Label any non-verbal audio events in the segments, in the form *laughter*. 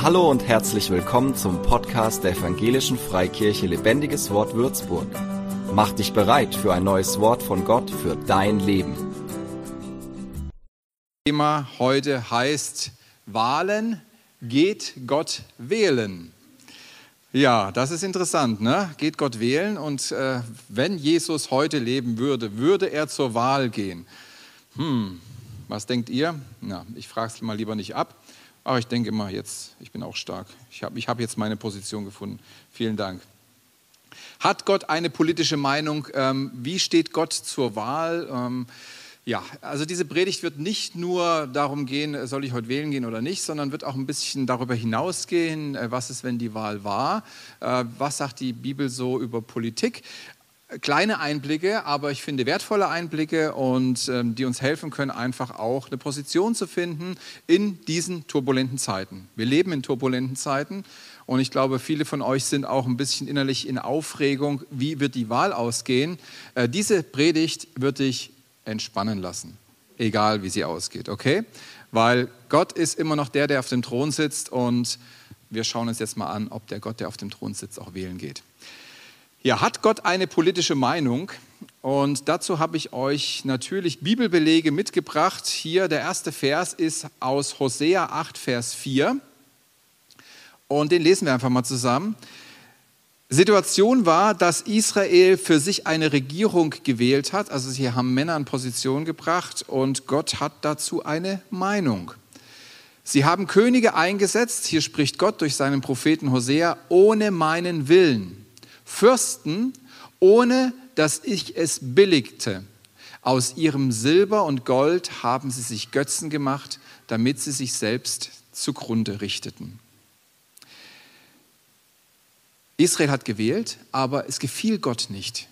Hallo und herzlich willkommen zum Podcast der Evangelischen Freikirche Lebendiges Wort Würzburg. Mach dich bereit für ein neues Wort von Gott für dein Leben. Thema heute heißt Wahlen, geht Gott wählen. Ja, das ist interessant, ne? Geht Gott wählen und äh, wenn Jesus heute leben würde, würde er zur Wahl gehen. Hm, was denkt ihr? Na, ich frage es mal lieber nicht ab. Aber ich denke immer, jetzt, ich bin auch stark. Ich habe ich hab jetzt meine Position gefunden. Vielen Dank. Hat Gott eine politische Meinung? Ähm, wie steht Gott zur Wahl? Ähm, ja, also diese Predigt wird nicht nur darum gehen, soll ich heute wählen gehen oder nicht, sondern wird auch ein bisschen darüber hinausgehen, äh, was ist, wenn die Wahl war, äh, was sagt die Bibel so über Politik kleine Einblicke, aber ich finde wertvolle Einblicke und ähm, die uns helfen können, einfach auch eine Position zu finden in diesen turbulenten Zeiten. Wir leben in turbulenten Zeiten und ich glaube, viele von euch sind auch ein bisschen innerlich in Aufregung, wie wird die Wahl ausgehen. Äh, diese Predigt wird dich entspannen lassen, egal wie sie ausgeht, okay? Weil Gott ist immer noch der, der auf dem Thron sitzt und wir schauen uns jetzt mal an, ob der Gott, der auf dem Thron sitzt, auch wählen geht. Ja, hat Gott eine politische Meinung? Und dazu habe ich euch natürlich Bibelbelege mitgebracht. Hier der erste Vers ist aus Hosea 8, Vers 4. Und den lesen wir einfach mal zusammen. Situation war, dass Israel für sich eine Regierung gewählt hat. Also sie haben Männer in Position gebracht und Gott hat dazu eine Meinung. Sie haben Könige eingesetzt, hier spricht Gott durch seinen Propheten Hosea, ohne meinen Willen. Fürsten, ohne dass ich es billigte. Aus ihrem Silber und Gold haben sie sich Götzen gemacht, damit sie sich selbst zugrunde richteten. Israel hat gewählt, aber es gefiel Gott nicht.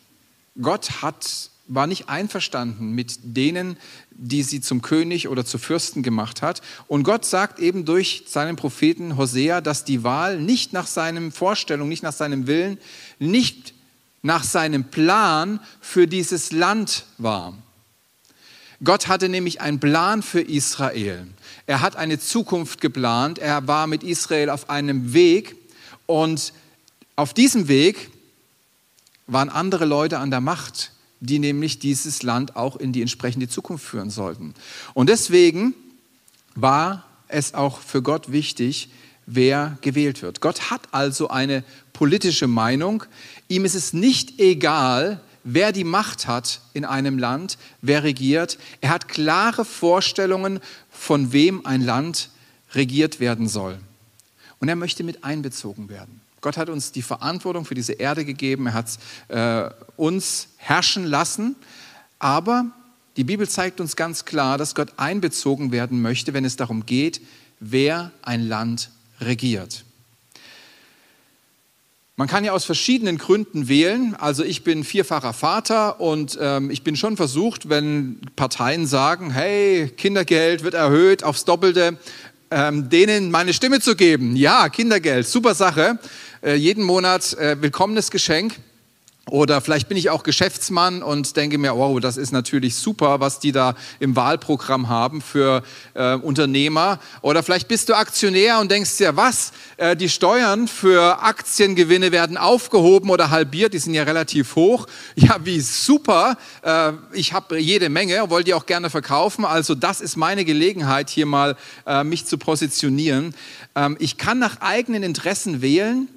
Gott hat, war nicht einverstanden mit denen, die sie zum König oder zu Fürsten gemacht hat. Und Gott sagt eben durch seinen Propheten Hosea, dass die Wahl nicht nach seinen Vorstellungen, nicht nach seinem Willen, nicht nach seinem Plan für dieses Land war. Gott hatte nämlich einen Plan für Israel. Er hat eine Zukunft geplant. Er war mit Israel auf einem Weg und auf diesem Weg waren andere Leute an der Macht die nämlich dieses Land auch in die entsprechende Zukunft führen sollten. Und deswegen war es auch für Gott wichtig, wer gewählt wird. Gott hat also eine politische Meinung. Ihm ist es nicht egal, wer die Macht hat in einem Land, wer regiert. Er hat klare Vorstellungen, von wem ein Land regiert werden soll. Und er möchte mit einbezogen werden. Gott hat uns die Verantwortung für diese Erde gegeben, er hat äh, uns herrschen lassen, aber die Bibel zeigt uns ganz klar, dass Gott einbezogen werden möchte, wenn es darum geht, wer ein Land regiert. Man kann ja aus verschiedenen Gründen wählen. Also ich bin vierfacher Vater und ähm, ich bin schon versucht, wenn Parteien sagen, hey, Kindergeld wird erhöht aufs Doppelte, ähm, denen meine Stimme zu geben. Ja, Kindergeld, super Sache. Äh, jeden Monat äh, willkommenes Geschenk. Oder vielleicht bin ich auch Geschäftsmann und denke mir, wow, das ist natürlich super, was die da im Wahlprogramm haben für äh, Unternehmer. Oder vielleicht bist du Aktionär und denkst dir, was? Äh, die Steuern für Aktiengewinne werden aufgehoben oder halbiert, die sind ja relativ hoch. *laughs* Ja, wie super. Äh, ich habe jede Menge, wollte die auch gerne verkaufen. Also das ist meine Gelegenheit, hier mal äh, mich zu positionieren. Ähm, ich kann nach eigenen Interessen wählen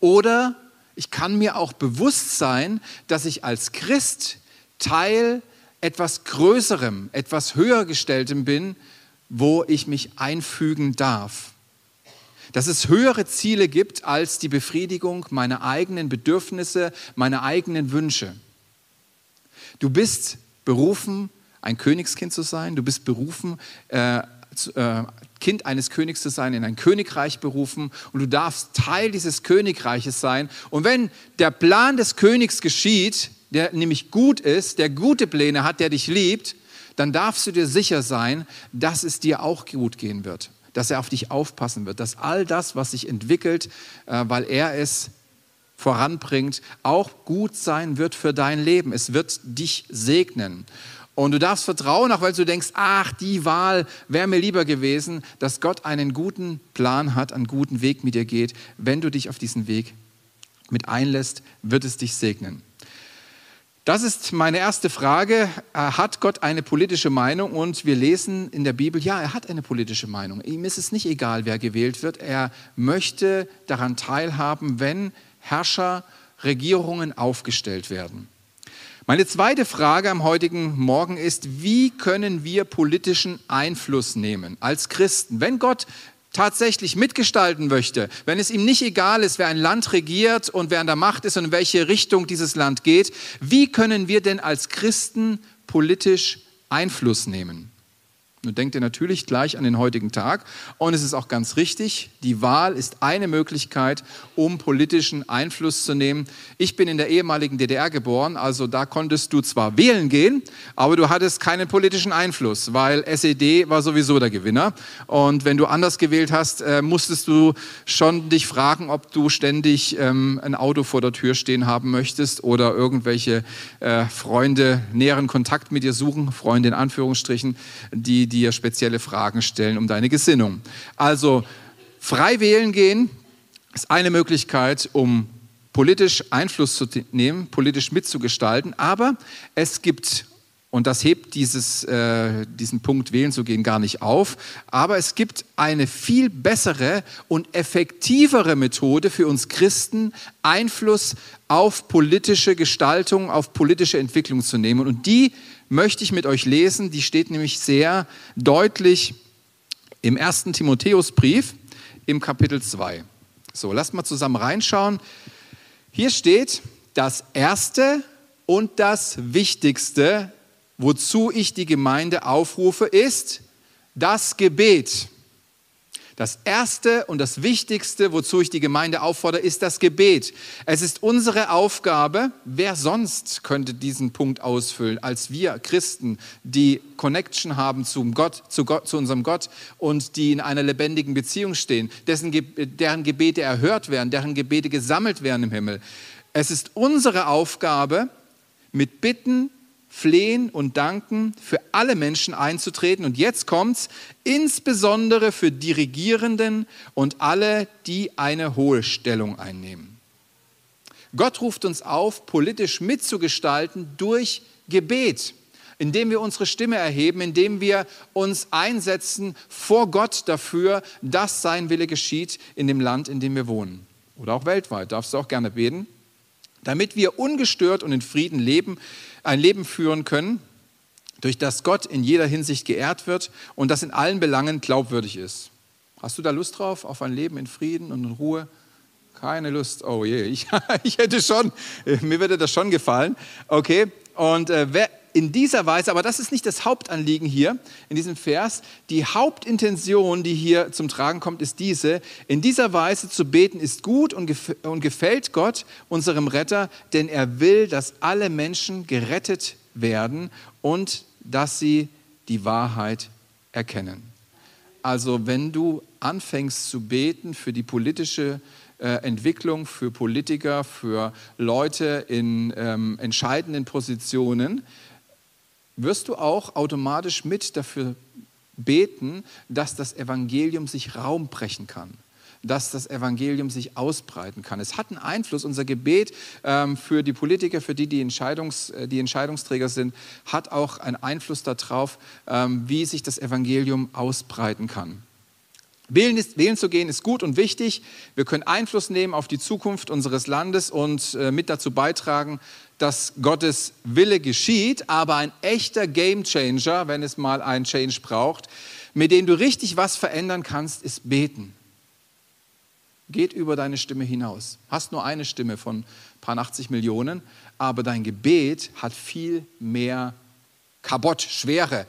oder ich kann mir auch bewusst sein, dass ich als Christ Teil etwas Größerem, etwas Höhergestelltem bin, wo ich mich einfügen darf. Dass es höhere Ziele gibt als die Befriedigung meiner eigenen Bedürfnisse, meiner eigenen Wünsche. Du bist berufen, ein Königskind zu sein. Du bist berufen, äh, äh, Kind eines Königs zu sein, in ein Königreich berufen und du darfst Teil dieses Königreiches sein. Und wenn der Plan des Königs geschieht, der nämlich gut ist, der gute Pläne hat, der dich liebt, dann darfst du dir sicher sein, dass es dir auch gut gehen wird, dass er auf dich aufpassen wird, dass all das, was sich entwickelt, äh, weil er es voranbringt, auch gut sein wird für dein Leben. Es wird dich segnen. Und du darfst vertrauen, auch weil du denkst, ach, die Wahl wäre mir lieber gewesen, dass Gott einen guten Plan hat, einen guten Weg mit dir geht. Wenn du dich auf diesen Weg mit einlässt, wird es dich segnen. Das ist meine erste Frage. Hat Gott eine politische Meinung? Und wir lesen in der Bibel, ja, er hat eine politische Meinung. Ihm ist es nicht egal, wer gewählt wird. Er möchte daran teilhaben, wenn Herrscher, Regierungen aufgestellt werden. Meine zweite Frage am heutigen Morgen ist, wie können wir politischen Einfluss nehmen als Christen? Wenn Gott tatsächlich mitgestalten möchte, wenn es ihm nicht egal ist, wer ein Land regiert und wer an der Macht ist und in welche Richtung dieses Land geht, wie können wir denn als Christen politisch Einfluss nehmen? Nun denkt ihr natürlich gleich an den heutigen Tag und es ist auch ganz richtig, die Wahl ist eine Möglichkeit, um politischen Einfluss zu nehmen. Ich bin in der ehemaligen DDR geboren, also da konntest du zwar wählen gehen, aber du hattest keinen politischen Einfluss, weil SED war sowieso der Gewinner und wenn du anders gewählt hast, äh, musstest du schon dich fragen, ob du ständig ähm, ein Auto vor der Tür stehen haben möchtest oder irgendwelche äh, Freunde näheren Kontakt mit dir suchen, Freunde in Anführungsstrichen, die dir spezielle Fragen stellen um deine Gesinnung. Also frei wählen gehen ist eine Möglichkeit, um politisch Einfluss zu nehmen, politisch mitzugestalten, aber es gibt und das hebt dieses, äh, diesen Punkt wählen zu gehen gar nicht auf. Aber es gibt eine viel bessere und effektivere Methode für uns Christen, Einfluss auf politische Gestaltung, auf politische Entwicklung zu nehmen. Und die möchte ich mit euch lesen. Die steht nämlich sehr deutlich im ersten Timotheusbrief im Kapitel 2. So, lasst mal zusammen reinschauen. Hier steht, das Erste und das Wichtigste wozu ich die Gemeinde aufrufe, ist das Gebet. Das Erste und das Wichtigste, wozu ich die Gemeinde auffordere, ist das Gebet. Es ist unsere Aufgabe, wer sonst könnte diesen Punkt ausfüllen, als wir Christen, die Connection haben zum Gott, zu, Gott, zu unserem Gott und die in einer lebendigen Beziehung stehen, dessen, deren Gebete erhört werden, deren Gebete gesammelt werden im Himmel. Es ist unsere Aufgabe, mit Bitten, Flehen und Danken für alle Menschen einzutreten. Und jetzt kommt's, insbesondere für die Regierenden und alle, die eine hohe Stellung einnehmen. Gott ruft uns auf, politisch mitzugestalten durch Gebet, indem wir unsere Stimme erheben, indem wir uns einsetzen vor Gott dafür, dass sein Wille geschieht in dem Land, in dem wir wohnen. Oder auch weltweit, darfst du auch gerne beten, damit wir ungestört und in Frieden leben ein Leben führen können, durch das Gott in jeder Hinsicht geehrt wird und das in allen Belangen glaubwürdig ist. Hast du da Lust drauf, auf ein Leben in Frieden und in Ruhe? Keine Lust. Oh je, *laughs* ich, ich hätte schon, mir würde das schon gefallen. Okay, und äh, wer in dieser Weise, aber das ist nicht das Hauptanliegen hier in diesem Vers, die Hauptintention, die hier zum Tragen kommt, ist diese, in dieser Weise zu beten ist gut und gefällt Gott, unserem Retter, denn er will, dass alle Menschen gerettet werden und dass sie die Wahrheit erkennen. Also wenn du anfängst zu beten für die politische äh, Entwicklung, für Politiker, für Leute in ähm, entscheidenden Positionen, wirst du auch automatisch mit dafür beten, dass das Evangelium sich Raum brechen kann dass das Evangelium sich ausbreiten kann. Es hat einen Einfluss, unser Gebet ähm, für die Politiker, für die, die, Entscheidungs, äh, die Entscheidungsträger sind, hat auch einen Einfluss darauf, ähm, wie sich das Evangelium ausbreiten kann. Wählen, ist, wählen, zu gehen ist gut und wichtig. Wir können Einfluss nehmen auf die Zukunft unseres Landes und äh, mit dazu beitragen, dass Gottes Wille geschieht, aber ein echter Gamechanger, wenn es mal einen Change braucht, mit dem du richtig was verändern kannst, ist beten. Geht über deine Stimme hinaus. Hast nur eine Stimme von ein paar 80 Millionen, aber dein Gebet hat viel mehr Kabot, Schwere.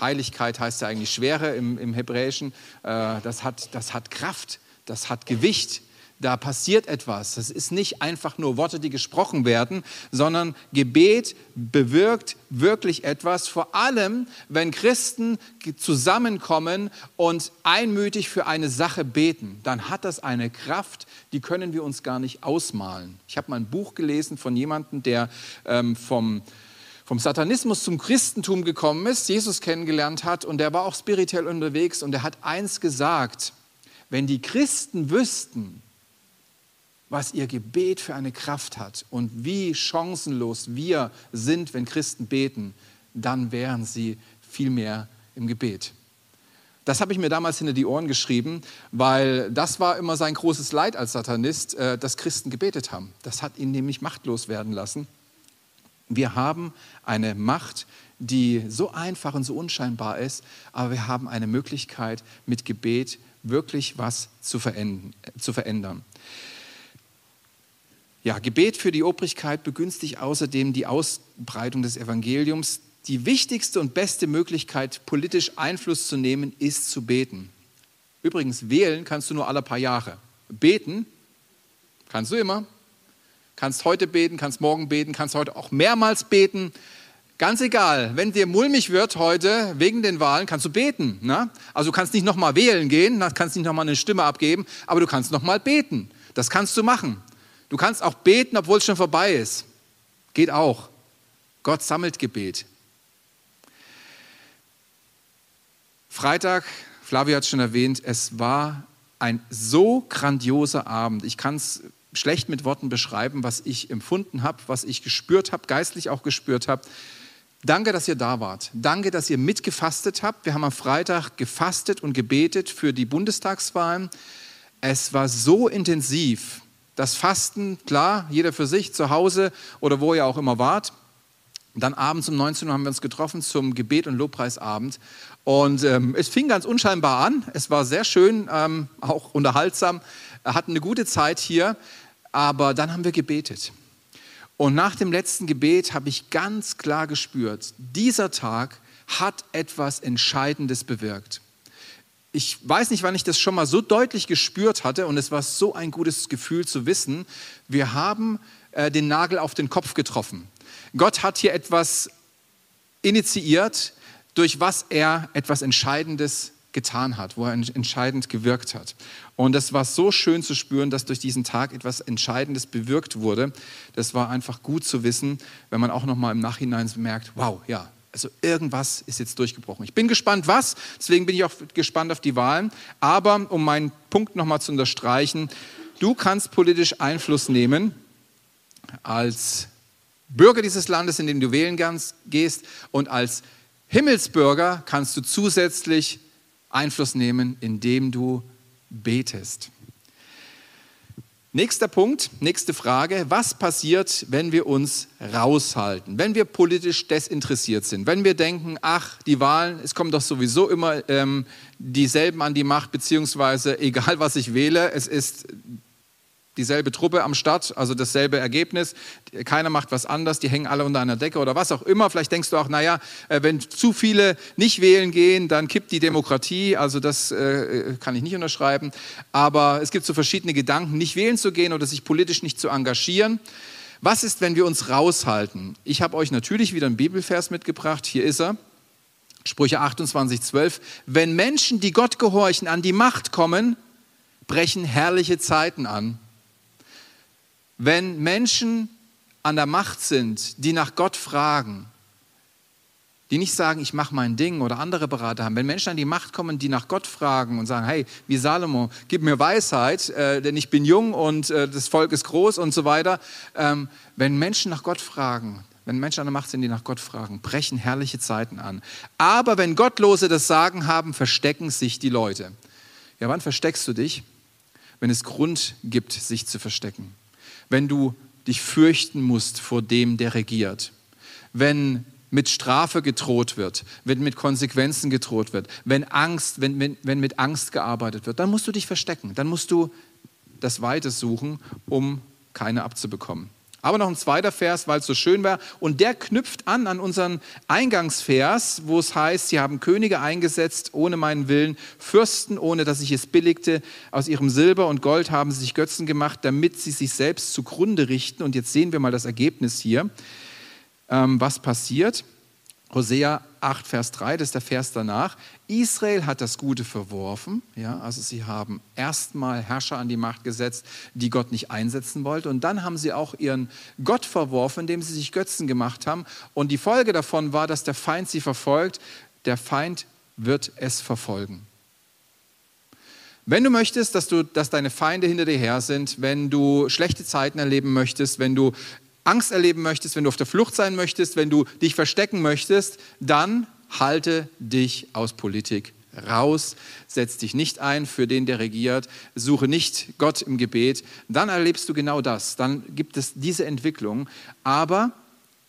Heiligkeit heißt ja eigentlich Schwere im, im Hebräischen. Äh, das hat, das hat Kraft, das hat Gewicht da passiert etwas. Das ist nicht einfach nur Worte, die gesprochen werden, sondern Gebet bewirkt wirklich etwas, vor allem wenn Christen zusammenkommen und einmütig für eine Sache beten, dann hat das eine Kraft, die können wir uns gar nicht ausmalen. Ich habe mal ein Buch gelesen von jemandem, der ähm, vom vom Satanismus zum Christentum gekommen ist, Jesus kennengelernt hat und der war auch spirituell unterwegs und er hat eins gesagt, wenn die Christen wüssten, was ihr Gebet für eine Kraft hat und wie chancenlos wir sind, wenn Christen beten, dann wären sie viel mehr im Gebet. Das habe ich mir damals hinter die Ohren geschrieben, weil das war immer sein großes Leid als Satanist, äh, dass Christen gebetet haben. Das hat ihn nämlich machtlos werden lassen. Wir haben eine Macht, die so einfach und so unscheinbar ist, aber wir haben eine Möglichkeit, mit Gebet wirklich was zu verändern. Ja, Gebet für die Obrigkeit begünstigt außerdem die Ausbreitung des Evangeliums. Die wichtigste und beste Möglichkeit, politisch Einfluss zu nehmen, ist zu beten. Übrigens, wählen kannst du nur alle paar Jahre. Beten kannst du immer. Kannst heute beten, kannst morgen beten, kannst heute auch mehrmals beten. Ganz egal, wenn dir mulmig wird heute wegen den Wahlen, kannst du beten. Ne? Also du kannst nicht nochmal wählen gehen, kannst nicht nochmal eine Stimme abgeben, aber du kannst nochmal beten. Das kannst du machen. Du kannst auch beten, obwohl es schon vorbei ist. Geht auch. Gott sammelt Gebet. Freitag, Flavio hat es schon erwähnt, es war ein so grandioser Abend. Ich kann es schlecht mit Worten beschreiben, was ich empfunden habe, was ich gespürt habe, geistlich auch gespürt habe. Danke, dass ihr da wart. Danke, dass ihr mitgefastet habt. Wir haben am Freitag gefastet und gebetet für die Bundestagswahlen. Es war so intensiv. Das Fasten, klar, jeder für sich, zu Hause oder wo ihr auch immer wart. Dann abends um 19 Uhr haben wir uns getroffen zum Gebet- und Lobpreisabend. Und ähm, es fing ganz unscheinbar an. Es war sehr schön, ähm, auch unterhaltsam. Hatten eine gute Zeit hier. Aber dann haben wir gebetet. Und nach dem letzten Gebet habe ich ganz klar gespürt, dieser Tag hat etwas Entscheidendes bewirkt. Ich weiß nicht, wann ich das schon mal so deutlich gespürt hatte und es war so ein gutes Gefühl zu wissen, wir haben äh, den Nagel auf den Kopf getroffen. Gott hat hier etwas initiiert, durch was er etwas Entscheidendes getan hat, wo er entscheidend gewirkt hat. Und es war so schön zu spüren, dass durch diesen Tag etwas Entscheidendes bewirkt wurde. Das war einfach gut zu wissen, wenn man auch noch mal im Nachhinein merkt, wow, ja, also irgendwas ist jetzt durchgebrochen. Ich bin gespannt, was. Deswegen bin ich auch gespannt auf die Wahlen. Aber um meinen Punkt noch mal zu unterstreichen, du kannst politisch Einfluss nehmen als Bürger dieses Landes, in dem du wählen gehst, und als Himmelsbürger kannst du zusätzlich Einfluss nehmen, indem du betest. Nächster Punkt, nächste Frage. Was passiert, wenn wir uns raushalten, wenn wir politisch desinteressiert sind, wenn wir denken, ach, die Wahlen, es kommen doch sowieso immer ähm, dieselben an die Macht, beziehungsweise egal was ich wähle, es ist dieselbe Truppe am Start, also dasselbe Ergebnis. Keiner macht was anders, die hängen alle unter einer Decke oder was auch immer. Vielleicht denkst du auch, naja, äh, wenn zu viele nicht wählen gehen, dann kippt die Demokratie. Also das äh, kann ich nicht unterschreiben. Aber es gibt so verschiedene Gedanken, nicht wählen zu gehen oder sich politisch nicht zu engagieren. Was ist, wenn wir uns raushalten? Ich habe euch natürlich wieder einen Bibelvers mitgebracht. Hier ist er. Sprüche 28, 12. Wenn Menschen, die Gott gehorchen, an die Macht kommen, brechen herrliche Zeiten an. Wenn Menschen an der Macht sind, die nach Gott fragen, die nicht sagen, ich mache mein Ding oder andere Berater haben, wenn Menschen an die Macht kommen, die nach Gott fragen und sagen, hey, wie Salomo, gib mir Weisheit, äh, denn ich bin jung und äh, das Volk ist groß und so weiter. Ähm, wenn Menschen nach Gott fragen, wenn Menschen an der Macht sind, die nach Gott fragen, brechen herrliche Zeiten an. Aber wenn Gottlose das Sagen haben, verstecken sich die Leute. Ja, wann versteckst du dich? Wenn es Grund gibt, sich zu verstecken wenn du dich fürchten musst vor dem, der regiert, wenn mit Strafe gedroht wird, wenn mit Konsequenzen gedroht wird, wenn Angst, wenn, wenn, wenn mit Angst gearbeitet wird, dann musst du dich verstecken, dann musst du das Weite suchen, um keine abzubekommen. Aber noch ein zweiter Vers, weil es so schön war. Und der knüpft an an unseren Eingangsvers, wo es heißt, sie haben Könige eingesetzt ohne meinen Willen, Fürsten, ohne dass ich es billigte. Aus ihrem Silber und Gold haben sie sich Götzen gemacht, damit sie sich selbst zugrunde richten. Und jetzt sehen wir mal das Ergebnis hier, ähm, was passiert. Hosea 8, Vers 3, das ist der Vers danach. Israel hat das Gute verworfen. Ja, also sie haben erstmal Herrscher an die Macht gesetzt, die Gott nicht einsetzen wollte. Und dann haben sie auch ihren Gott verworfen, indem sie sich Götzen gemacht haben. Und die Folge davon war, dass der Feind sie verfolgt. Der Feind wird es verfolgen. Wenn du möchtest, dass, du, dass deine Feinde hinter dir her sind, wenn du schlechte Zeiten erleben möchtest, wenn du Angst erleben möchtest, wenn du auf der Flucht sein möchtest, wenn du dich verstecken möchtest, dann halte dich aus Politik raus, setz dich nicht ein für den, der regiert, suche nicht Gott im Gebet, dann erlebst du genau das, dann gibt es diese Entwicklung. Aber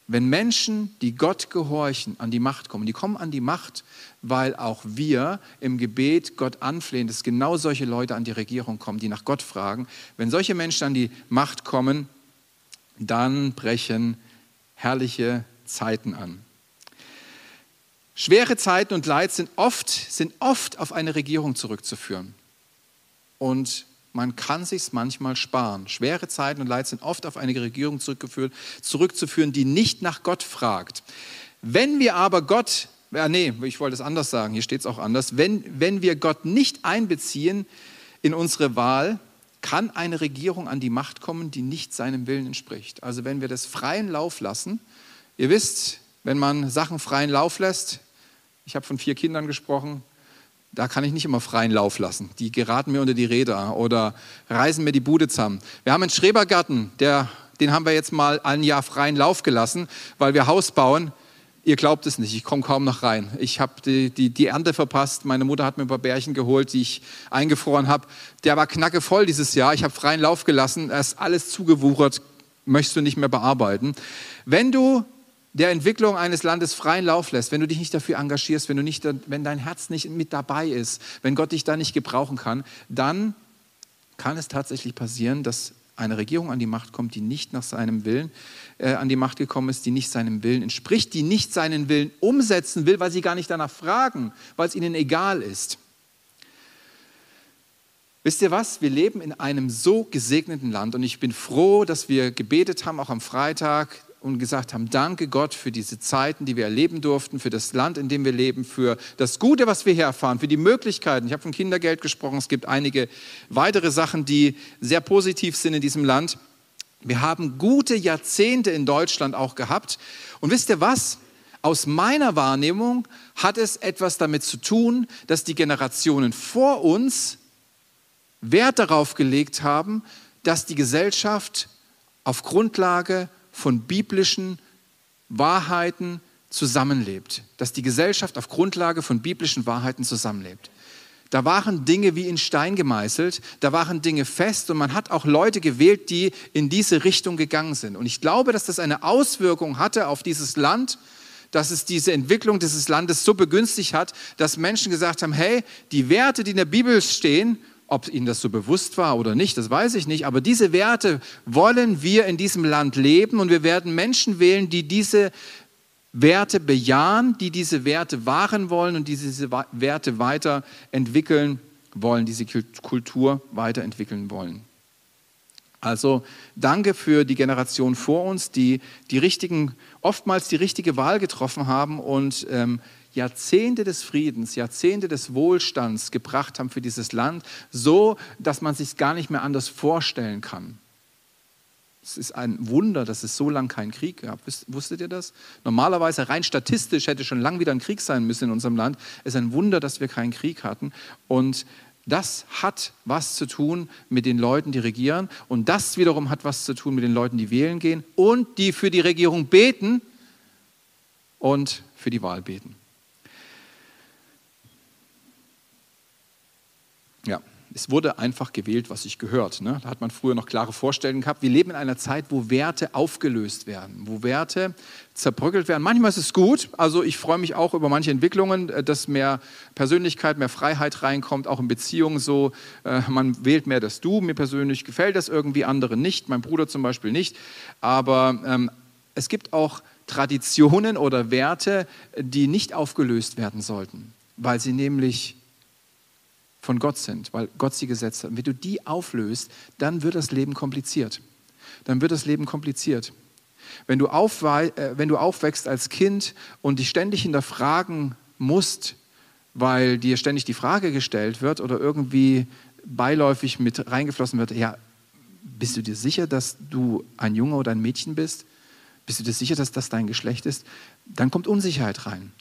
wenn Menschen, die Gott gehorchen, an die Macht kommen, die kommen an die Macht, weil auch wir im Gebet Gott anflehen, dass genau solche Leute an die Regierung kommen, die nach Gott fragen. Wenn solche Menschen an die Macht kommen, dann brechen herrliche Zeiten an. Schwere Zeiten und Leid sind oft, sind oft auf eine Regierung zurückzuführen. Und man kann sich manchmal sparen. Schwere Zeiten und Leid sind oft auf eine Regierung zurückzuführen, die nicht nach Gott fragt. Wenn wir aber Gott, äh, nee, ich wollte es anders sagen, hier steht es auch anders, wenn, wenn wir Gott nicht einbeziehen in unsere Wahl, kann eine Regierung an die Macht kommen, die nicht seinem Willen entspricht. Also wenn wir das freien Lauf lassen, ihr wisst, wenn man Sachen freien Lauf lässt, ich habe von vier Kindern gesprochen, da kann ich nicht immer freien Lauf lassen. Die geraten mir unter die Räder oder reißen mir die Bude zusammen. Wir haben einen Schrebergarten, der, den haben wir jetzt mal ein Jahr freien Lauf gelassen, weil wir Haus bauen. Ihr glaubt es nicht, ich komme kaum noch rein. Ich habe die, die, die, Ernte verpasst. Meine Mutter hat mir ein paar Bärchen geholt, die ich eingefroren habe. Der war knackevoll dieses Jahr. Ich habe freien Lauf gelassen. Er ist alles zugewuchert, möchtest du nicht mehr bearbeiten. Wenn du der Entwicklung eines Landes freien Lauf lässt, wenn du dich nicht dafür engagierst, wenn, du nicht, wenn dein Herz nicht mit dabei ist, wenn Gott dich da nicht gebrauchen kann, dann kann es tatsächlich passieren, dass eine Regierung an die Macht kommt, die nicht nach seinem Willen äh, an die Macht gekommen ist, die nicht seinem Willen entspricht, die nicht seinen Willen umsetzen will, weil sie gar nicht danach fragen, weil es ihnen egal ist. Wisst ihr was? Wir leben in einem so gesegneten Land und ich bin froh, dass wir gebetet haben, auch am Freitag, und gesagt haben, danke Gott für diese Zeiten, die wir erleben durften, für das Land, in dem wir leben, für das Gute, was wir hier erfahren, für die Möglichkeiten. Ich habe von Kindergeld gesprochen, es gibt einige weitere Sachen, die sehr positiv sind in diesem Land. Wir haben gute Jahrzehnte in Deutschland auch gehabt. Und wisst ihr was? Aus meiner Wahrnehmung hat es etwas damit zu tun, dass die Generationen vor uns Wert darauf gelegt haben, dass die Gesellschaft auf Grundlage von biblischen Wahrheiten zusammenlebt, dass die Gesellschaft auf Grundlage von biblischen Wahrheiten zusammenlebt. Da waren Dinge wie in Stein gemeißelt, da waren Dinge fest und man hat auch Leute gewählt, die in diese Richtung gegangen sind. Und ich glaube, dass das eine Auswirkung hatte auf dieses Land, dass es diese Entwicklung dieses Landes so begünstigt hat, dass Menschen gesagt haben, hey, die Werte, die in der Bibel stehen ob ihnen das so bewusst war oder nicht, das weiß ich nicht. Aber diese Werte wollen wir in diesem Land leben und wir werden Menschen wählen, die diese Werte bejahen, die diese Werte wahren wollen und die diese Werte weiterentwickeln wollen, diese Kultur weiterentwickeln wollen. Also danke für die Generation vor uns, die, die richtigen, oftmals die richtige Wahl getroffen haben und ähm, Jahrzehnte des Friedens, Jahrzehnte des Wohlstands gebracht haben für dieses Land, so dass man sich gar nicht mehr anders vorstellen kann. Es ist ein Wunder, dass es so lange keinen Krieg gab. Wusstet ihr das? Normalerweise, rein statistisch, hätte schon lange wieder ein Krieg sein müssen in unserem Land. Es ist ein Wunder, dass wir keinen Krieg hatten. Und das hat was zu tun mit den Leuten, die regieren. Und das wiederum hat was zu tun mit den Leuten, die wählen gehen und die für die Regierung beten und für die Wahl beten. Ja, es wurde einfach gewählt, was sich gehört. Ne? Da hat man früher noch klare Vorstellungen gehabt. Wir leben in einer Zeit, wo Werte aufgelöst werden, wo Werte zerbröckelt werden. Manchmal ist es gut. Also ich freue mich auch über manche Entwicklungen, äh, dass mehr Persönlichkeit, mehr Freiheit reinkommt, auch in Beziehungen so. Äh, man wählt mehr das Du. Mir persönlich gefällt das irgendwie, anderen nicht. Mein Bruder zum Beispiel nicht. Aber ähm, es gibt auch Traditionen oder Werte, die nicht aufgelöst werden sollten, weil sie nämlich von Gott sind, weil Gott sie gesetzt hat. Und wenn du die auflöst, dann wird das Leben kompliziert. Dann wird das Leben kompliziert. Wenn du, äh, wenn du aufwächst als Kind und dich ständig hinterfragen musst, weil dir ständig die Frage gestellt wird oder irgendwie beiläufig mit reingeflossen wird, ja, bist du dir sicher, dass du ein Junge oder ein Mädchen bist? Bist du dir sicher, dass das dein Geschlecht ist? Dann kommt Unsicherheit rein.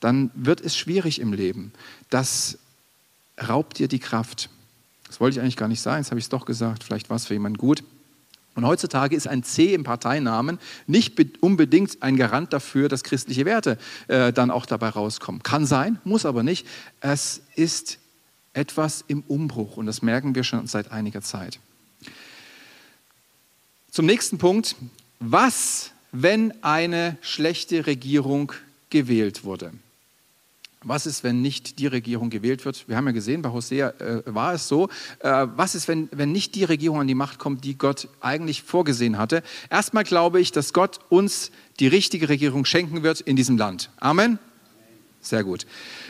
Dann wird es schwierig im Leben. Das raubt dir die Kraft. Das wollte ich eigentlich gar nicht sagen, jetzt habe ich es doch gesagt. Vielleicht war es für jemanden gut. Und heutzutage ist ein C im Parteinamen nicht unbedingt ein Garant dafür, dass christliche Werte äh, dann auch dabei rauskommen. Kann sein, muss aber nicht. Es ist etwas im Umbruch und das merken wir schon seit einiger Zeit. Zum nächsten Punkt. Was, wenn eine schlechte Regierung gewählt wurde? Was ist, wenn nicht die Regierung gewählt wird? Wir haben ja gesehen, bei Hosea äh, war es so. Äh, was ist, wenn, wenn nicht die Regierung an die Macht kommt, die Gott eigentlich vorgesehen hatte? Erstmal glaube ich, dass Gott uns die richtige Regierung schenken wird in diesem Land. Amen? Sehr gut.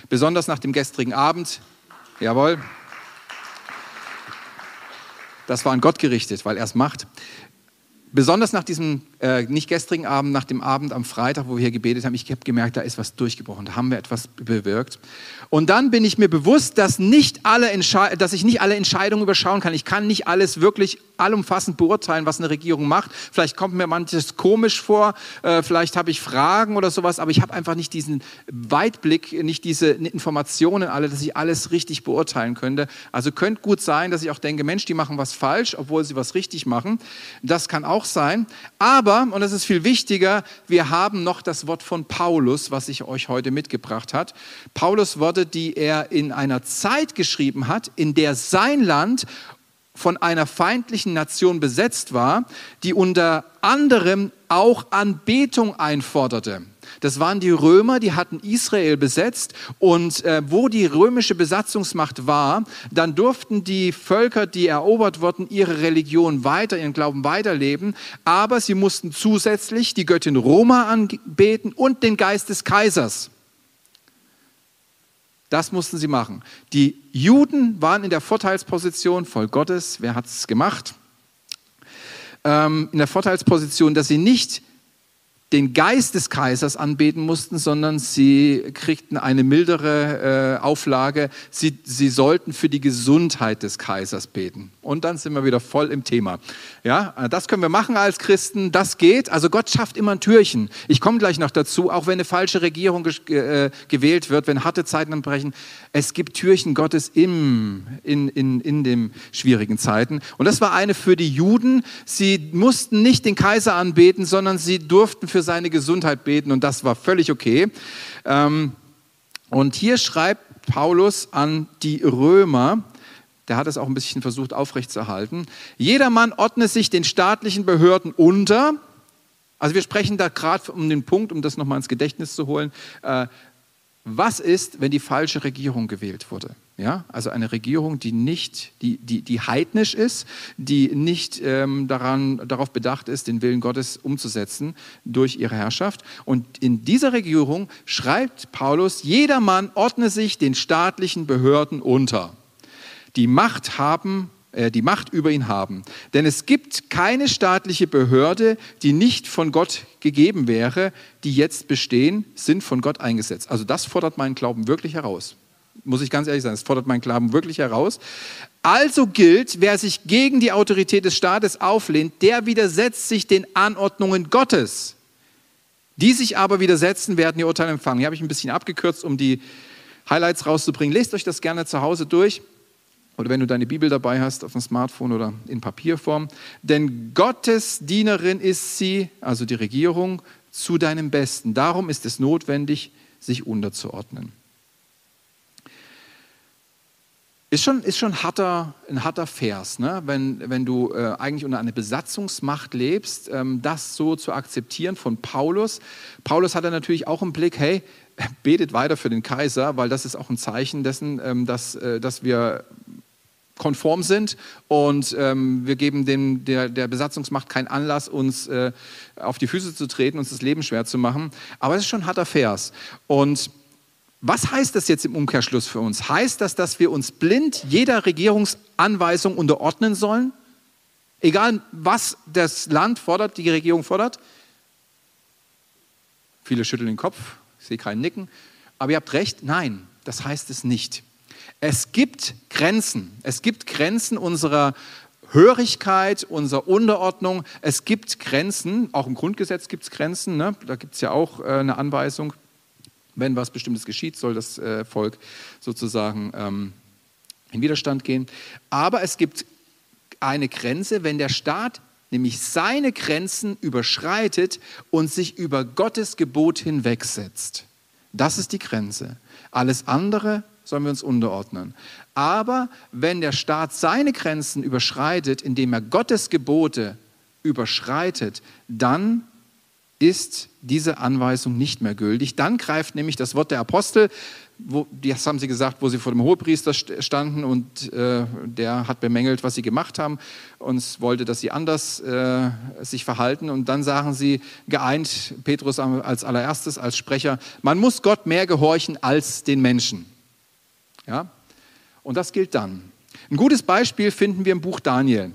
Besonders nach dem gestrigen Abend. Jawohl. Das war an Gott gerichtet, weil er es macht. Besonders nach diesem, äh, nicht gestrigen Abend, nach dem Abend am Freitag, wo wir hier gebetet haben, ich habe gemerkt, da ist was durchgebrochen, da haben wir etwas bewirkt. Und dann bin ich mir bewusst, dass, nicht alle dass ich nicht alle Entscheidungen überschauen kann. Ich kann nicht alles wirklich allumfassend beurteilen, was eine Regierung macht. Vielleicht kommt mir manches komisch vor, äh, vielleicht habe ich Fragen oder sowas, aber ich habe einfach nicht diesen Weitblick, nicht diese Informationen alle, dass ich alles richtig beurteilen könnte. Also könnte gut sein, dass ich auch denke, Mensch, die machen was falsch, obwohl sie was richtig machen. Das kann auch sein. Aber, und das ist viel wichtiger, wir haben noch das Wort von Paulus, was ich euch heute mitgebracht hat. Paulus Worte, die er in einer Zeit geschrieben hat, in der sein Land von einer feindlichen Nation besetzt war, die unter anderem auch Anbetung einforderte. Das waren die Römer, die hatten Israel besetzt und äh, wo die römische Besatzungsmacht war, dann durften die Völker, die erobert wurden, ihre Religion weiter, ihren Glauben weiterleben, aber sie mussten zusätzlich die Göttin Roma anbeten und den Geist des Kaisers. Das mussten sie machen. Die Juden waren in der Vorteilsposition, voll Gottes, wer hat es gemacht? Ähm, in der Vorteilsposition, dass sie nicht den Geist des Kaisers anbeten mussten, sondern sie kriegten eine mildere äh, Auflage. Sie, sie sollten für die Gesundheit des Kaisers beten. Und dann sind wir wieder voll im Thema. Ja, das können wir machen als Christen, das geht. Also Gott schafft immer ein Türchen. Ich komme gleich noch dazu, auch wenn eine falsche Regierung äh, gewählt wird, wenn harte Zeiten anbrechen. Es gibt Türchen Gottes im, in, in, in den schwierigen Zeiten. Und das war eine für die Juden. Sie mussten nicht den Kaiser anbeten, sondern sie durften für seine Gesundheit beten und das war völlig okay. Ähm, und hier schreibt Paulus an die Römer, der hat es auch ein bisschen versucht aufrechtzuerhalten. Jedermann ordne sich den staatlichen Behörden unter. Also wir sprechen da gerade um den Punkt, um das nochmal ins Gedächtnis zu holen. Äh, was ist, wenn die falsche Regierung gewählt wurde? Ja, also eine Regierung, die nicht, die, die, die heidnisch ist, die nicht ähm, daran, darauf bedacht ist, den Willen Gottes umzusetzen durch ihre Herrschaft. Und in dieser Regierung schreibt Paulus, jedermann ordne sich den staatlichen Behörden unter die Macht haben, die Macht über ihn haben. Denn es gibt keine staatliche Behörde, die nicht von Gott gegeben wäre, die jetzt bestehen, sind von Gott eingesetzt. Also das fordert meinen Glauben wirklich heraus. Muss ich ganz ehrlich sagen, das fordert meinen Glauben wirklich heraus. Also gilt, wer sich gegen die Autorität des Staates auflehnt, der widersetzt sich den Anordnungen Gottes. Die sich aber widersetzen, werden ihr Urteil empfangen. Hier habe ich ein bisschen abgekürzt, um die Highlights rauszubringen. Lest euch das gerne zu Hause durch oder wenn du deine Bibel dabei hast auf dem Smartphone oder in Papierform. Denn Gottes Dienerin ist sie, also die Regierung, zu deinem Besten. Darum ist es notwendig, sich unterzuordnen. Ist schon, ist schon harter, ein harter Vers, ne? wenn, wenn du äh, eigentlich unter einer Besatzungsmacht lebst, ähm, das so zu akzeptieren von Paulus. Paulus hat natürlich auch im Blick, hey, betet weiter für den Kaiser, weil das ist auch ein Zeichen dessen, ähm, dass, äh, dass wir konform sind und ähm, wir geben dem, der, der Besatzungsmacht keinen Anlass, uns äh, auf die Füße zu treten, uns das Leben schwer zu machen. Aber es ist schon ein harter Vers. Und was heißt das jetzt im Umkehrschluss für uns? Heißt das, dass wir uns blind jeder Regierungsanweisung unterordnen sollen? Egal, was das Land fordert, die Regierung fordert? Viele schütteln den Kopf, ich sehe keinen Nicken. Aber ihr habt recht, nein, das heißt es nicht. Es gibt Grenzen. Es gibt Grenzen unserer Hörigkeit, unserer Unterordnung. Es gibt Grenzen, auch im Grundgesetz gibt es Grenzen. Ne? Da gibt es ja auch äh, eine Anweisung, wenn was Bestimmtes geschieht, soll das äh, Volk sozusagen ähm, in Widerstand gehen. Aber es gibt eine Grenze, wenn der Staat nämlich seine Grenzen überschreitet und sich über Gottes Gebot hinwegsetzt. Das ist die Grenze. Alles andere sollen wir uns unterordnen. Aber wenn der Staat seine Grenzen überschreitet, indem er Gottes Gebote überschreitet, dann ist diese Anweisung nicht mehr gültig. Dann greift nämlich das Wort der Apostel, wo, das haben sie gesagt, wo sie vor dem Hohepriester standen und äh, der hat bemängelt, was sie gemacht haben und wollte, dass sie anders äh, sich verhalten. Und dann sagen sie geeint, Petrus als allererstes, als Sprecher, man muss Gott mehr gehorchen als den Menschen. Ja? Und das gilt dann. Ein gutes Beispiel finden wir im Buch Daniel.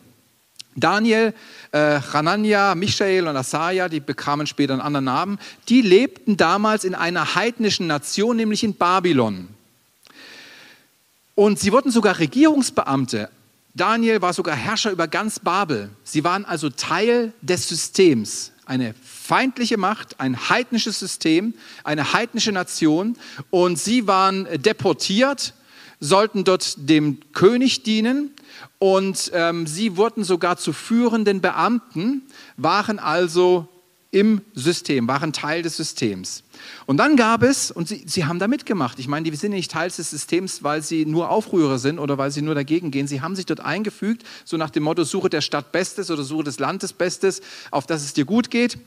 Daniel, äh, Hanania, Michael und Asaja, die bekamen später einen anderen Namen, die lebten damals in einer heidnischen Nation, nämlich in Babylon. Und sie wurden sogar Regierungsbeamte. Daniel war sogar Herrscher über ganz Babel. Sie waren also Teil des Systems. Eine feindliche Macht, ein heidnisches System, eine heidnische Nation. Und sie waren deportiert sollten dort dem König dienen und ähm, sie wurden sogar zu führenden Beamten, waren also im System, waren Teil des Systems. Und dann gab es, und sie, sie haben da mitgemacht, ich meine, die sind nicht Teil des Systems, weil sie nur Aufrührer sind oder weil sie nur dagegen gehen. Sie haben sich dort eingefügt, so nach dem Motto, suche der Stadt Bestes oder suche des Landes Bestes, auf das es dir gut geht.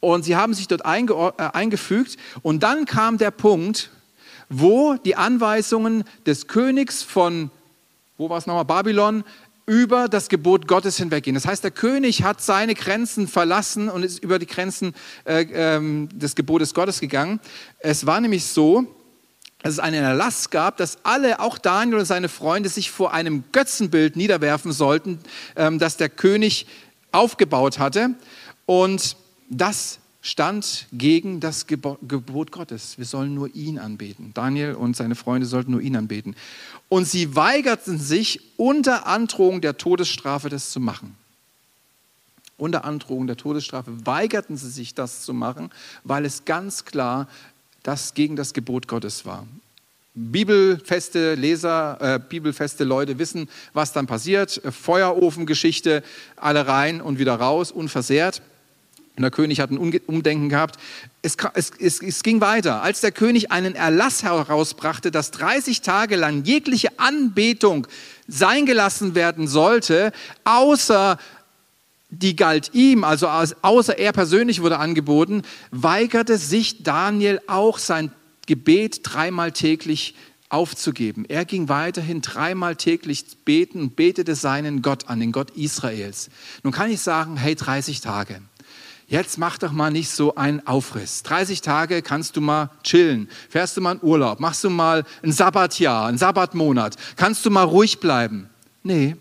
Und sie haben sich dort einge äh, eingefügt. Und dann kam der Punkt, wo die Anweisungen des Königs von, wo war es nochmal, Babylon, über das Gebot Gottes hinweggehen. Das heißt, der König hat seine Grenzen verlassen und ist über die Grenzen äh, ähm, des Gebotes Gottes gegangen. Es war nämlich so, dass es einen Erlass gab, dass alle, auch Daniel und seine Freunde, sich vor einem Götzenbild niederwerfen sollten, ähm, das der König aufgebaut hatte. Und das stand gegen das Gebot Gottes. Wir sollen nur ihn anbeten. Daniel und seine Freunde sollten nur ihn anbeten. Und sie weigerten sich unter Androhung der Todesstrafe das zu machen. Unter Androhung der Todesstrafe weigerten sie sich das zu machen, weil es ganz klar das gegen das Gebot Gottes war. Bibelfeste Leser, äh, bibelfeste Leute wissen, was dann passiert. Feuerofengeschichte, alle rein und wieder raus, unversehrt. Und der König hat ein Umdenken gehabt. Es, es, es, es, ging weiter. Als der König einen Erlass herausbrachte, dass 30 Tage lang jegliche Anbetung sein gelassen werden sollte, außer die galt ihm, also außer er persönlich wurde angeboten, weigerte sich Daniel auch sein Gebet dreimal täglich aufzugeben. Er ging weiterhin dreimal täglich beten und betete seinen Gott an, den Gott Israels. Nun kann ich sagen, hey, 30 Tage jetzt mach doch mal nicht so einen Aufriss. 30 Tage kannst du mal chillen, fährst du mal in Urlaub, machst du mal ein Sabbatjahr, ein Sabbatmonat, kannst du mal ruhig bleiben. Nee.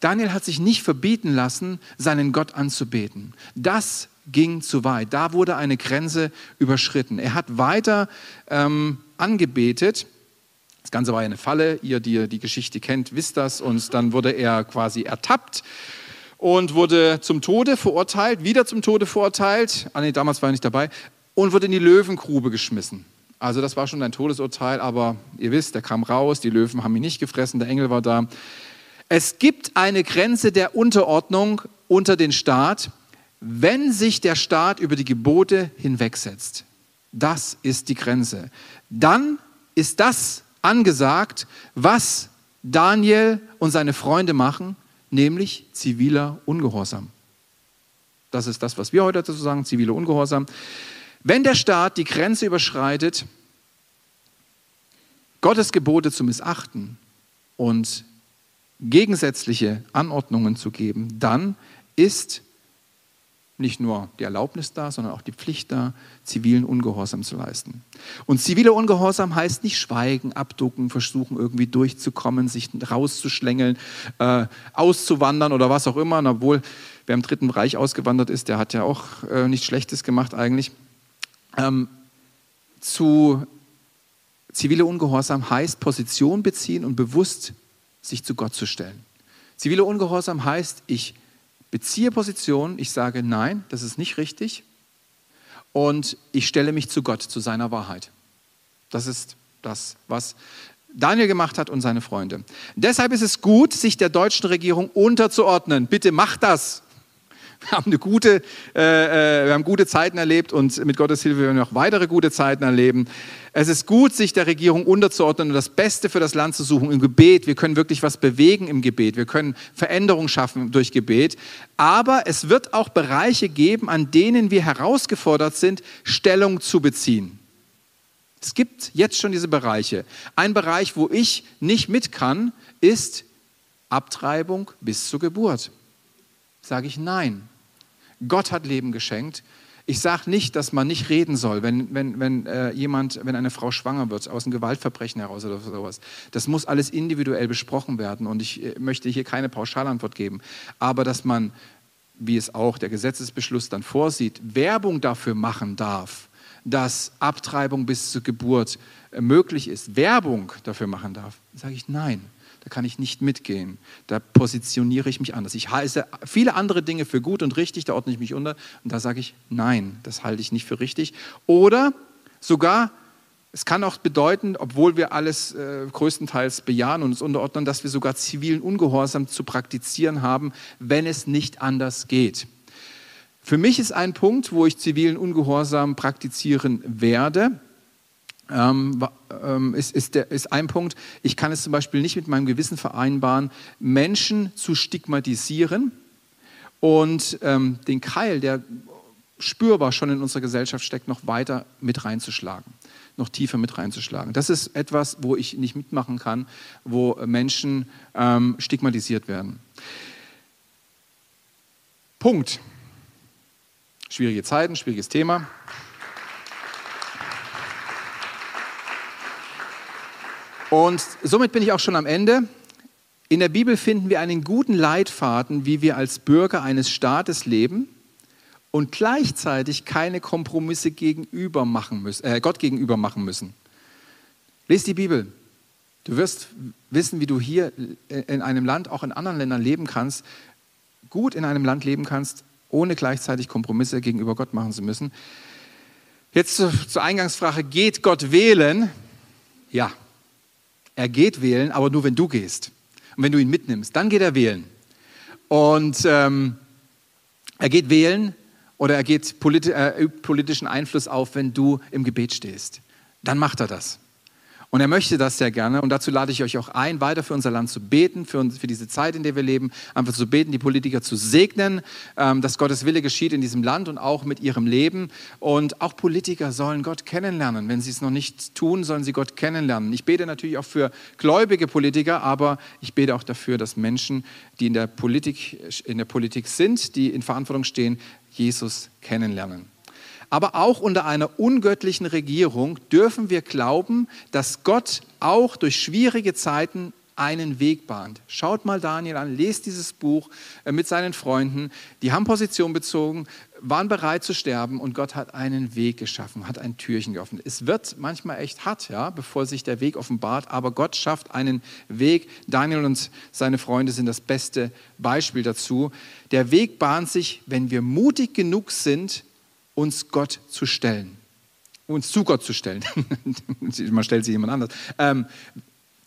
Daniel hat sich nicht verbieten lassen, seinen Gott anzubeten. Das ging zu weit. Da wurde eine Grenze überschritten. Er hat weiter ähm, angebetet. Das Ganze war eine Falle. Ihr, die die Geschichte kennt, wisst das. Und dann wurde er quasi ertappt und wurde zum Tode verurteilt, wieder zum Tode verurteilt. Ah, nee, damals war er nicht dabei. Und wurde in die Löwengrube geschmissen. Also das war schon ein Todesurteil, aber ihr wisst, er kam raus, die Löwen haben ihn nicht gefressen, der Engel war da. Es gibt eine Grenze der Unterordnung unter den Staat, wenn sich der Staat über die Gebote hinwegsetzt. Das ist die Grenze. Dann ist das angesagt, was Daniel und seine Freunde machen nämlich ziviler Ungehorsam. Das ist das, was wir heute dazu sagen, ziviler Ungehorsam. Wenn der Staat die Grenze überschreitet, Gottes Gebote zu missachten und gegensätzliche Anordnungen zu geben, dann ist nicht nur die Erlaubnis da, sondern auch die Pflicht da, zivilen Ungehorsam zu leisten. Und ziviler Ungehorsam heißt nicht schweigen, abducken, versuchen irgendwie durchzukommen, sich rauszuschlängeln, äh, auszuwandern oder was auch immer. Und obwohl wer im Dritten Reich ausgewandert ist, der hat ja auch äh, nichts Schlechtes gemacht eigentlich. Ähm, zu ziviler Ungehorsam heißt Position beziehen und bewusst sich zu Gott zu stellen. Ziviler Ungehorsam heißt, ich beziehe Position, ich sage nein, das ist nicht richtig und ich stelle mich zu Gott, zu seiner Wahrheit. Das ist das, was Daniel gemacht hat und seine Freunde. Deshalb ist es gut, sich der deutschen Regierung unterzuordnen. Bitte macht das. *laughs* Haben, eine gute, äh, äh, wir haben gute Zeiten erlebt und mit Gottes Hilfe werden wir noch weitere gute Zeiten erleben. Es ist gut, sich der Regierung unterzuordnen und das Beste für das Land zu suchen im Gebet. Wir können wirklich was bewegen im Gebet. Wir können Veränderungen schaffen durch Gebet. Aber es wird auch Bereiche geben, an denen wir herausgefordert sind, Stellung zu beziehen. Es gibt jetzt schon diese Bereiche. Ein Bereich, wo ich nicht mit kann, ist Abtreibung bis zur Geburt sage ich nein. Gott hat Leben geschenkt. Ich sage nicht, dass man nicht reden soll, wenn, wenn, wenn äh, jemand, wenn eine Frau schwanger wird, aus einem Gewaltverbrechen heraus oder sowas. Das muss alles individuell besprochen werden und ich äh, möchte hier keine Pauschalantwort geben. Aber dass man, wie es auch der Gesetzesbeschluss dann vorsieht, Werbung dafür machen darf, dass Abtreibung bis zur Geburt äh, möglich ist, Werbung dafür machen darf, sage ich nein da kann ich nicht mitgehen. Da positioniere ich mich anders. Ich heiße viele andere Dinge für gut und richtig, da ordne ich mich unter und da sage ich, nein, das halte ich nicht für richtig. Oder sogar, es kann auch bedeuten, obwohl wir alles äh, größtenteils bejahen und uns unterordnen, dass wir sogar zivilen Ungehorsam zu praktizieren haben, wenn es nicht anders geht. Für mich ist ein Punkt, wo ich zivilen Ungehorsam praktizieren werde, ähm, ähm, ist, ist, der, ist ein Punkt, ich kann es zum Beispiel nicht mit meinem Gewissen vereinbaren, Menschen zu stigmatisieren und ähm, den Keil, der spürbar schon in unserer Gesellschaft steckt, noch weiter mit reinzuschlagen, noch tiefer mit reinzuschlagen. Das ist etwas, wo ich nicht mitmachen kann, wo Menschen ähm, stigmatisiert werden. Punkt. Schwierige Zeiten, schwieriges Thema. Und somit bin ich auch schon am Ende. In der Bibel finden wir einen guten Leitfaden, wie wir als Bürger eines Staates leben und gleichzeitig keine Kompromisse gegenüber machen müssen, äh, Gott gegenüber machen müssen. Lies die Bibel. Du wirst wissen, wie du hier in einem Land, auch in anderen Ländern leben kannst, gut in einem Land leben kannst, ohne gleichzeitig Kompromisse gegenüber Gott machen zu müssen. Jetzt zur Eingangsfrage, geht Gott wählen? Ja, er geht wählen, aber nur wenn du gehst. Und wenn du ihn mitnimmst, dann geht er wählen. Und ähm, er geht wählen oder er geht politi äh, politischen Einfluss auf, wenn du im Gebet stehst. Dann macht er das. Und er möchte das sehr gerne. Und dazu lade ich euch auch ein, weiter für unser Land zu beten, für, uns, für diese Zeit, in der wir leben, einfach zu beten, die Politiker zu segnen, ähm, dass Gottes Wille geschieht in diesem Land und auch mit ihrem Leben. Und auch Politiker sollen Gott kennenlernen. Wenn sie es noch nicht tun, sollen sie Gott kennenlernen. Ich bete natürlich auch für gläubige Politiker, aber ich bete auch dafür, dass Menschen, die in der Politik, in der Politik sind, die in Verantwortung stehen, Jesus kennenlernen. Aber auch unter einer ungöttlichen Regierung dürfen wir glauben, dass Gott auch durch schwierige Zeiten einen Weg bahnt. Schaut mal Daniel an, lest dieses Buch äh, mit seinen Freunden. Die haben Position bezogen, waren bereit zu sterben und Gott hat einen Weg geschaffen, hat ein Türchen geöffnet. Es wird manchmal echt hart, ja, bevor sich der Weg offenbart, aber Gott schafft einen Weg. Daniel und seine Freunde sind das beste Beispiel dazu. Der Weg bahnt sich, wenn wir mutig genug sind, uns Gott zu stellen. Uns zu Gott zu stellen. *laughs* Man stellt sich jemand anders. Ähm,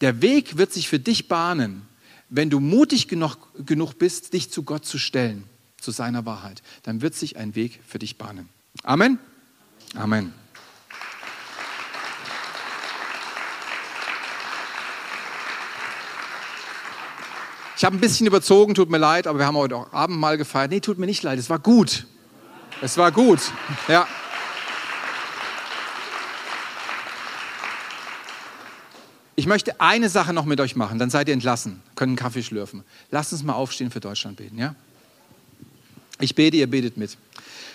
der Weg wird sich für dich bahnen, wenn du mutig genug, genug bist, dich zu Gott zu stellen, zu seiner Wahrheit. Dann wird sich ein Weg für dich bahnen. Amen. Amen. Ich habe ein bisschen überzogen, tut mir leid, aber wir haben heute auch Abendmahl gefeiert. Nee, tut mir nicht leid, es war gut. Es war gut. Ja. Ich möchte eine Sache noch mit euch machen, dann seid ihr entlassen, können Kaffee schlürfen. Lasst uns mal aufstehen für Deutschland beten, ja? Ich bete, ihr betet mit.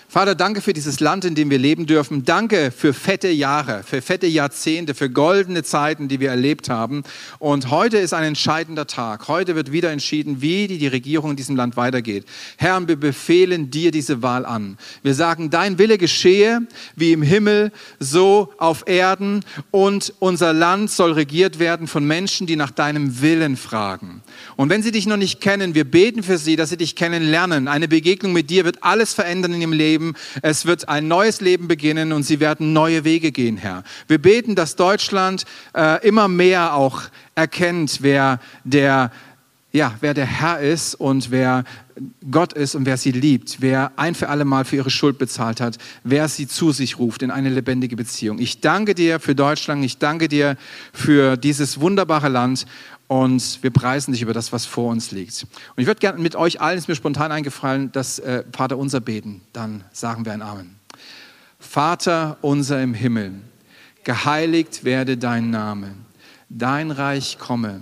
Vater, danke für dieses Land, in dem wir leben dürfen. Danke für fette Jahre, für fette Jahrzehnte, für goldene Zeiten, die wir erlebt haben. Und heute ist ein entscheidender Tag. Heute wird wieder entschieden, wie die, Regierung in diesem Land weitergeht. Herr, wir befehlen dir diese Wahl an. Wir sagen, dein Wille geschehe, wie im Himmel, so auf Erden. Und unser Land soll regiert werden von Menschen, die nach deinem Willen fragen. Und wenn sie dich noch nicht kennen, wir beten für sie, dass sie dich kennenlernen. Eine Begegnung mit dir wird alles verändern in ihrem Leben Leben. Es wird ein neues Leben beginnen und sie werden neue Wege gehen, Herr. Wir beten, dass Deutschland äh, immer mehr auch erkennt, wer der ja, wer der Herr ist und wer Gott ist und wer sie liebt, wer ein für alle Mal für ihre Schuld bezahlt hat, wer sie zu sich ruft in eine lebendige Beziehung. Ich danke dir für Deutschland, ich danke dir für dieses wunderbare Land und wir preisen dich über das, was vor uns liegt. Und ich würde gerne mit euch allen, ist mir spontan eingefallen, das äh, Vater unser beten. Dann sagen wir ein Amen. Vater unser im Himmel, geheiligt werde dein Name, dein Reich komme,